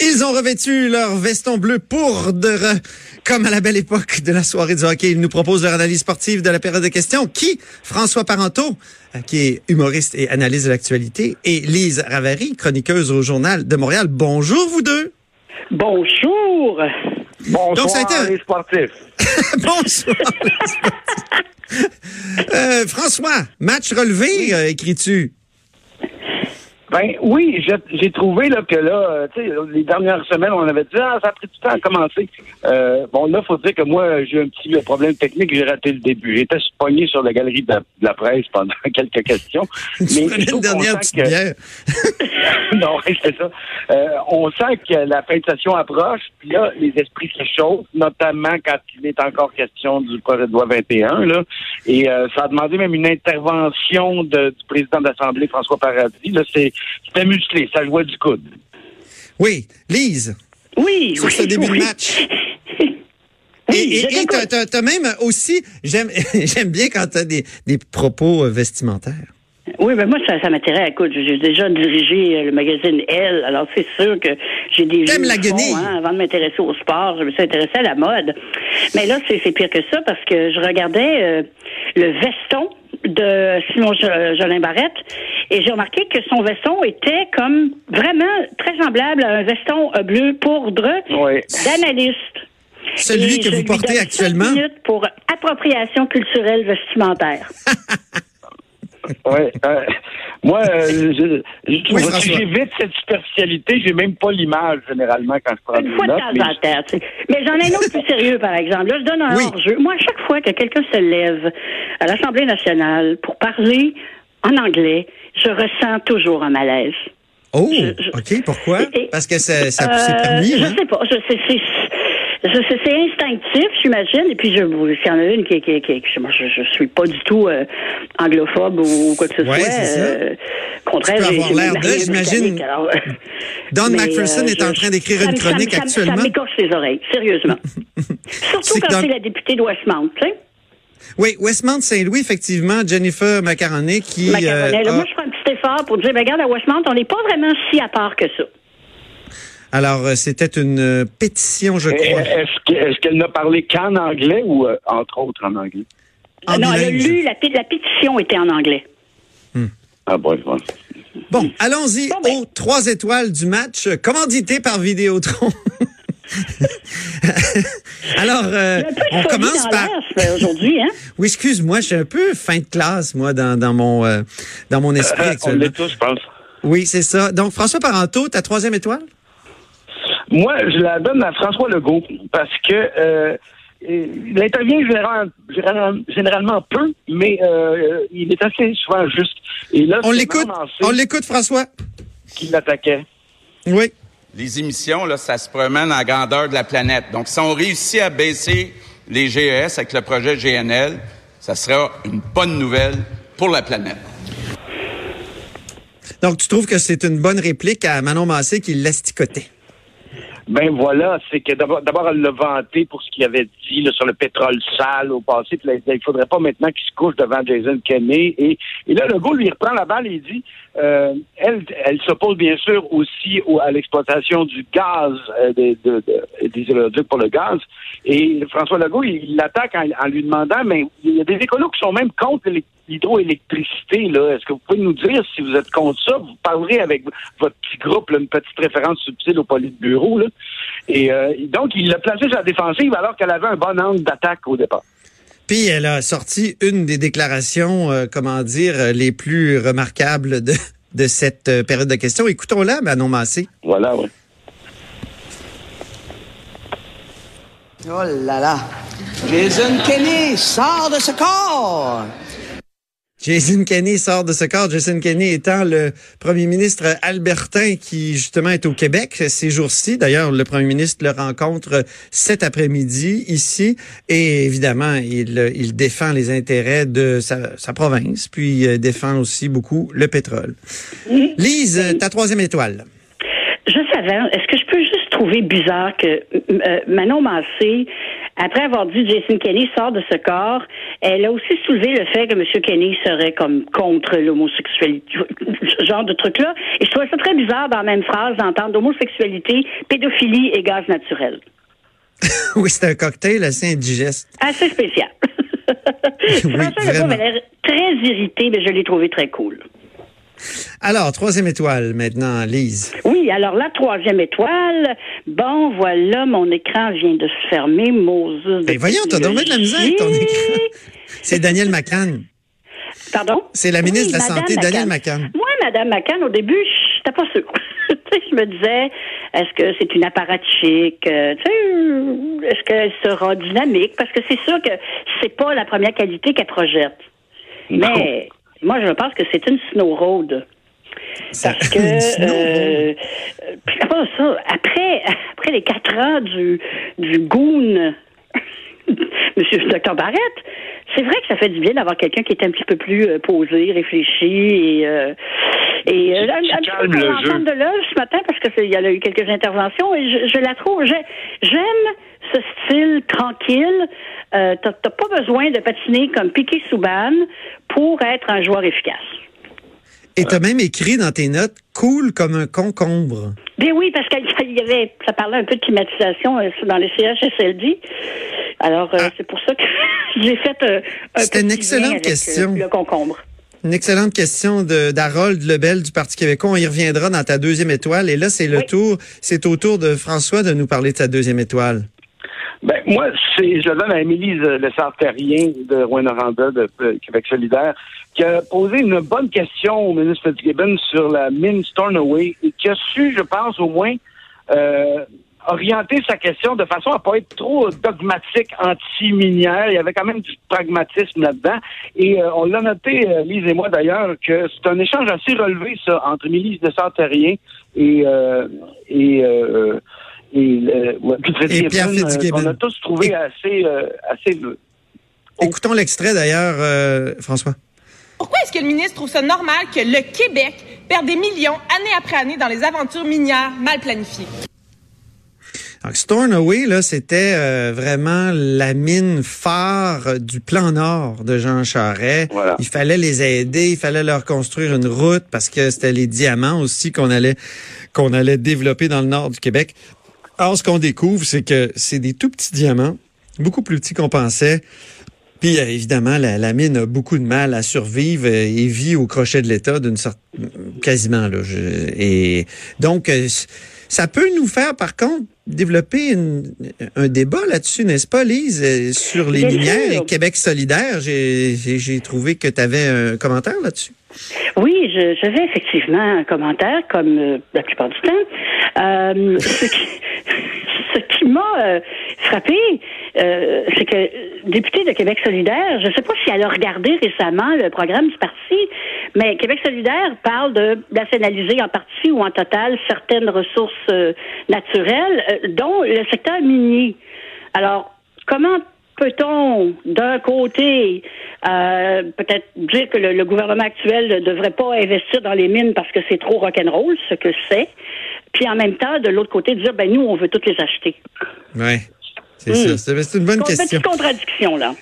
Ils ont revêtu leur veston bleu poudre, comme à la belle époque de la soirée du hockey. Ils nous proposent leur analyse sportive de la période de questions. Qui? François Parenteau, euh, qui est humoriste et analyse de l'actualité, et Lise Ravary, chroniqueuse au Journal de Montréal. Bonjour, vous deux. Bonjour. Bonsoir, Donc, ça a été les sportifs. Bonsoir. Euh, François, match relevé, euh, écris-tu? Ben oui, j'ai- j'ai trouvé là, que là, euh, tu sais, les dernières semaines, on avait dit ah, ça a pris du temps à commencer. Euh, bon, là, faut dire que moi, j'ai eu un petit problème technique, j'ai raté le début. J'étais pogné sur la galerie de la, de la presse pendant quelques questions. Je une dernière petite que- non, c'est ça. Euh, on sent que la fin de session approche, puis là, les esprits se chauffent, notamment quand il est encore question du projet de loi 21. Là, et euh, ça a demandé même une intervention de- du président de l'Assemblée, François Paradis. Là, c'est, c'était musclé, ça jouait du coude. Oui, Lise, Oui, sur oui, ce début oui. de match. Oui, Et- je et et t'écoute. t'as- t'as t'as même aussi, j'aime j'aime bien quand t'as des, des propos euh, vestimentaires. Oui, ben moi, ça, ça m'intéresse. Écoute, j'ai déjà dirigé euh, le magazine Elle, alors c'est sûr que j'ai des T'aimes vieux la guenille. hein, avant de m'intéresser au sport, je me suis intéressée à la mode. Mais là, c'est c'est pire que ça parce que je regardais euh, le veston de Simon Jo- Jolin Barrette et j'ai remarqué que son veston était comme vraiment très semblable à un veston euh, bleu poudre Oui. d'analyste. Celui Et que vous portez actuellement? minutes pour appropriation culturelle vestimentaire. Ouais, euh, moi, euh, je, Oui, j'évite cette superficialité. J'ai même pas l'image, généralement, quand je prends Une fois de temps mais en temps. tu sais. Mais j'en ai un autre plus sérieux, par exemple. Là, je donne un Oui. hors-jeu. Moi, à chaque fois que quelqu'un se lève à l'Assemblée nationale pour parler en anglais, je ressens toujours un malaise. Oh, Je- je- OK, pourquoi? Et- et- Parce que ça, ça Euh, c'est permis, je hein? sais pas. Je sais, c'est, je sais, c'est instinctif, j'imagine. Et puis, je, s'il y en a une qui, qui, qui, qui- moi, je, je suis pas du tout euh, anglophobe ou quoi que ce Ouais, soit. c'est ça. Euh, contraire, Tu peux j'ai- avoir l'air de, j'imagine. Euh, Don mais, McPherson euh, est en train d'écrire une chronique ça me- actuellement. Ça m'écorche les oreilles, sérieusement. Surtout quand c'est la députée de Westmount, tu sais. Oui, Westmount Saint-Louis, effectivement, Jennifer Macaroni qui a- Moi, je ferai un petit effort pour dire, ben, regarde, à Westmount, on n'est pas vraiment si à part que ça. Alors euh, c'était une euh, pétition, je crois. Est-ce que- est-ce qu'elle n'a parlé qu'en anglais ou euh, entre autres en anglais? en non, elle a lu, la, la pétition était en anglais. Ah bon, bon. Bon, allons-y Bon, ben. aux trois étoiles du match, commandité par Vidéotron. Alors, euh, on commence par. aujourd'hui, hein? Oui, excuse-moi, je suis un peu fin de classe, moi, dans, dans mon euh, dans mon esprit Euh, on actuellement. l'est tous, je pense. Oui, c'est ça. Donc, François Parenteau, ta troisième étoile? Moi, je la donne à François Legault parce que euh, il intervient général- général- généralement peu, mais euh, il est assez souvent juste. Et là, On l'écoute. On l'écoute, François. qui l'attaquait. Oui. Les émissions, là, ça se promène en grandeur de la planète. Donc, si on réussit à baisser les GES avec le projet GNL, ça sera une bonne nouvelle pour la planète. Donc, tu trouves que c'est une bonne réplique à Manon Massé qui l'asticotait? Ben voilà, c'est que d'abord, elle l'a vanté pour ce qu'il avait dit là, sur le pétrole sale au passé. Puis là, il faudrait pas maintenant qu'il se couche devant Jason Kenney. Et, et là, le gars lui reprend la balle et il dit, euh, elle, elle s'oppose bien sûr aussi au- à l'exploitation du gaz, euh, des, de, de- des pour le gaz. Et François Legault, il l'attaque en, lui demandant, mais il y a des écolos qui sont même contre l'hydroélectricité. Est-ce que vous pouvez nous dire si vous êtes contre ça? Vous parlerez avec votre petit groupe, là, une petite référence subtile au Politburo. Là. Et euh, donc, il l'a placé sur la défensive alors qu'elle avait un bon angle d'attaque au départ. Puis, elle a sorti une des déclarations, euh, comment dire, euh, les plus remarquables de, de cette euh, période de questions. Écoutons-la, Manon Massé. Voilà, oui. Oh là là. Jason Kenney sort de ce corps. Jason Kenney sort de ce corps. Jason Kenney étant le premier ministre albertain qui, justement, est au Québec ces jours-ci. D'ailleurs, le premier ministre le rencontre cet après-midi ici. Et évidemment, il, il défend les intérêts de sa, sa province, puis euh, défend aussi beaucoup le pétrole. Lise, ta troisième étoile. Je savais avant, est-ce que je peux juste trouver bizarre que euh, Manon Massé, après avoir dit Jason Kenney sort de ce corps, elle a aussi soulevé le fait que M. Kenney serait comme contre l'homosexualité, ce genre de truc-là. Et je trouvais ça très bizarre dans la même phrase d'entendre homosexualité, pédophilie et gaz naturel. oui, c'est un cocktail assez indigeste. Assez spécial. Oui, vraiment. avait l'air très irrité, mais je l'ai trouvé très cool. Alors, troisième étoile maintenant, Lise. Oui, alors la troisième étoile, bon, voilà, mon écran vient de se fermer, Moses. Ben voyons, t'as bien de la misère ton écran. C'est Daniel McCann. Pardon? C'est la ministre de la Madame Santé, Daniel McCann. Moi, Madame McCann, au début, je n'étais pas sûre. Tu sais, je me disais, est-ce que c'est une apparatchik? Euh, tu sais, est-ce qu'elle sera dynamique? Parce que c'est sûr que c'est pas la première qualité qu'elle projette. Mais moi, je pense que c'est une snow road. Parce que Une snow euh, puis après ça, après, après les quatre ans du, du goon Monsieur le docteur Barrette, c'est vrai que ça fait du bien d'avoir quelqu'un qui est un petit peu plus euh, posé, réfléchi et euh, et euh, un, un petit peu comme de l'œuvre ce matin parce que c'est- il y a eu quelques interventions et je, je la trouve j'ai- j'aime ce style tranquille. Euh, t'as t'as pas besoin de patiner comme Piqué Souban pour être un joueur efficace. Et t'as même écrit dans tes notes cool comme un concombre. Ben oui, parce qu'il y avait, ça parlait un peu de climatisation euh, dans les CHSLD. Alors, euh, c'est pour ça que j'ai fait euh, un Ah. C'était une excellente avec, euh, question. le concombre. Une excellente question de d'Harold Lebel du Parti québécois. On y reviendra dans ta deuxième étoile. Et là, c'est le Oui. tour, c'est au tour de François de nous parler de sa deuxième étoile. Ben, moi, c'est, je le donne à Émilie Lessard-Terrien de Rouen-Noranda de euh, Québec solidaire, qui a posé une bonne question au ministre Fitzgibbon sur la mine Stornoway et qui a su, je pense, au moins, euh, orienter sa question de façon à pas être trop dogmatique anti-minière. Il y avait quand même du pragmatisme là-dedans. Et euh, on l'a noté, euh, Lise et moi d'ailleurs, que c'est un échange assez relevé, ça, entre Émilie Lessard-Terrien et, euh, et, euh, et, le- Et Pierre Fitzgibbon, euh, Fitzgibbon. qu'on a tous trouvé Et- assez, euh, assez Écoutons l'extrait d'ailleurs, euh, François. Pourquoi est-ce que le ministre trouve ça normal que le Québec perde des millions année après année dans les aventures minières mal planifiées? Donc, Stornoway, là, c'était euh, vraiment la mine phare du plan Nord de Jean Charest. Voilà. Il fallait les aider, il fallait leur construire une route parce que c'était les diamants aussi qu'on allait qu'on allait développer dans le nord du Québec. Or, ce qu'on découvre, c'est que c'est des tout petits diamants, beaucoup plus petits qu'on pensait. Puis euh, évidemment, la, mine a beaucoup de mal à survivre euh, et vit au crochet de l'État d'une sorte quasiment là. et donc, euh, ça peut nous faire, par contre, développer une- un débat là-dessus, n'est-ce pas, Lise, euh, sur les sûr. et Québec solidaire? J'ai trouvé que tu avais un commentaire là-dessus. Oui, j'avais effectivement un commentaire, comme euh, la plupart du temps. Euh, ce qui, m'a euh, frappé, c'est que euh, député de Québec solidaire, je ne sais pas si elle a regardé récemment le programme du parti, mais Québec solidaire parle de nationaliser en partie ou en total certaines ressources euh, naturelles, euh, dont le secteur minier. Alors, comment peut-on, d'un côté, euh, peut-être dire que le, le gouvernement actuel ne devrait pas investir dans les mines parce que c'est trop rock'n'roll, ce que c'est, puis en même temps, de l'autre côté, dire, ben nous, on veut toutes les acheter? Oui, c'est Hmm. ça. C'est une bonne question. Petite contradiction, là.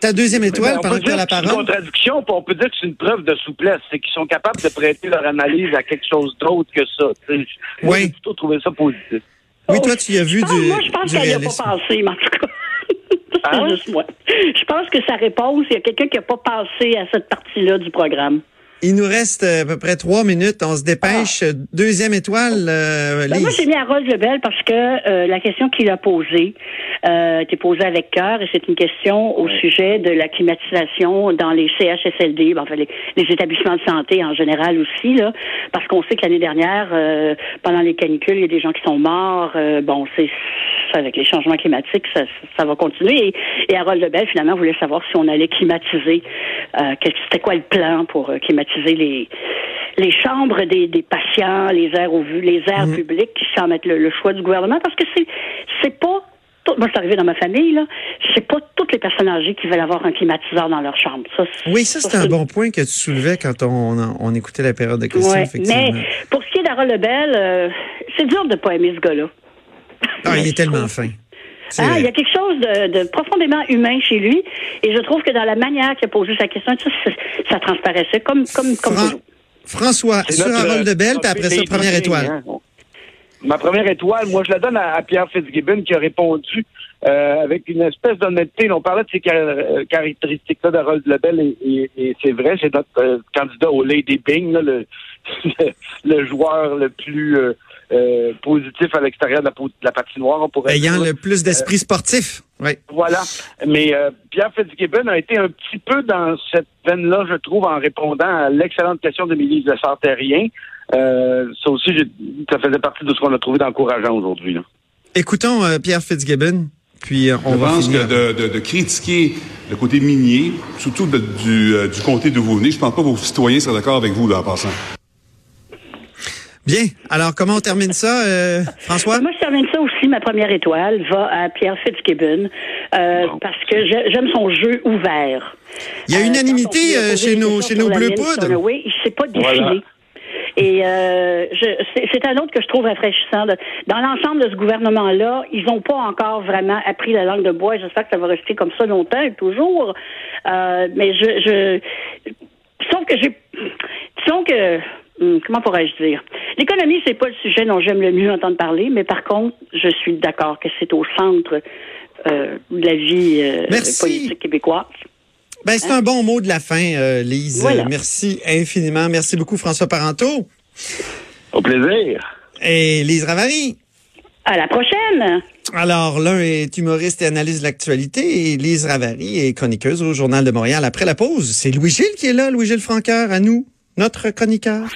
Ta deuxième étoile, Ben, on pendant peut que tu as dire la que c'est une parole. contradiction, puis on peut dire que c'est une preuve de souplesse. C'est qu'ils sont capables de prêter leur analyse à quelque chose d'autre que ça. Moi, Oui. j'ai plutôt trouvé ça positif. Oui, toi, tu y as vu pense- du, moi, je pense qu'elle n'y a pas pensé, mais en tout cas. c'est Hein? juste moi. Je pense que sa réponse, il y a quelqu'un qui n'a pas pensé à cette partie-là du programme. Il nous reste euh, à peu près trois minutes. On se dépêche. Deuxième étoile, euh, Ben, moi, j'ai mis Harold Lebel parce que euh, la question qu'il a posée euh, était posée avec cœur et c'est une question au sujet de la climatisation dans les CHSLD, ben, enfin les, les établissements de santé en général aussi, là, parce qu'on sait que l'année dernière, euh, pendant les canicules, il y a des gens qui sont morts. Euh, bon, c'est avec les changements climatiques, ça, ça va continuer. Et, et Harold Lebel, finalement, voulait savoir si on allait climatiser. Euh, quel- C'était quoi le plan pour euh, les les chambres des, des patients, les aires au vu, les aires publiques, sans mettre le, le choix du gouvernement, parce que c'est c'est pas tout- moi c'est arrivé dans ma famille là, c'est pas toutes les personnes âgées qui veulent avoir un climatiseur dans leur chambre. Ça, Oui, ça, c'est un bon point que tu soulevais quand on, on écoutait la période de questions, Ouais, effectivement. mais pour ce qui est d'Harold Lebel, euh, c'est dur de pas aimer ce gars-là. Ah, il est je tellement fin. Ah, il y a quelque chose de, de profondément humain chez lui, et je trouve que dans la manière qu'il a posé sa question, ça, ça, ça transparaissait comme comme comme Fran- toujours. François, sur notre, Harold euh, Bell, puis après ça, première étoile. hein. Ma première étoile, moi, je la donne à, à Pierre Fitzgibbon qui a répondu euh, avec une espèce d'honnêteté. On parlait de ces car- euh, caractéristiques-là d'Harold Lebel et, et- et c'est vrai, c'est notre euh, candidat au Lady Bing, là, le, le joueur le plus euh, euh, positif à l'extérieur de la, de patinoire, on pourrait Ayant dire. le plus d'esprit sportif. Oui. Voilà. Mais euh, Pierre Fitzgibbon a été un petit peu dans cette veine-là, je trouve, en répondant à l'excellente question d'Émilie de Sartérien. Euh, ça aussi, ça faisait partie de ce qu'on a trouvé d'encourageant aujourd'hui. là. Écoutons euh, Pierre Fitzgibbon, puis euh, on Je va pense finir. que de, de- de critiquer le côté minier, surtout de- du, euh, du comté d'où vous venez, je pense pas que vos citoyens seraient d'accord avec vous là, en passant. Bien. Alors, comment on termine ça, euh, François? Moi, je termine ça aussi. Ma première étoile va à Pierre Fitzgibbon euh, parce que j'ai- j'aime son jeu ouvert. Il y a Euh, unanimité euh, chez nos, chez nos bleus poudres. Stoneway, il s'est pas défilé. Voilà. Et euh, c'est un autre que je trouve rafraîchissant. Dans l'ensemble de ce gouvernement-là, ils n'ont pas encore vraiment appris la langue de bois. J'espère que ça va rester comme ça longtemps et toujours. Euh, mais je, je sauf que j'ai disons que comment pourrais-je dire? L'économie c'est pas le sujet dont j'aime le mieux entendre parler mais par contre je suis d'accord que c'est au centre euh, de la vie euh, Merci. politique québécoise Ben, c'est un bon mot de la fin, euh, Lise. Voilà. Merci infiniment. Merci beaucoup, François Parenteau. Au plaisir. Et Lise Ravary. à la prochaine Alors, l'un est humoriste et analyse de l'actualité et Lise Ravary est chroniqueuse au Journal de Montréal. Après la pause, c'est Louis-Gilles qui est là, Louis-Gilles Franqueur, à nous, notre chroniqueur.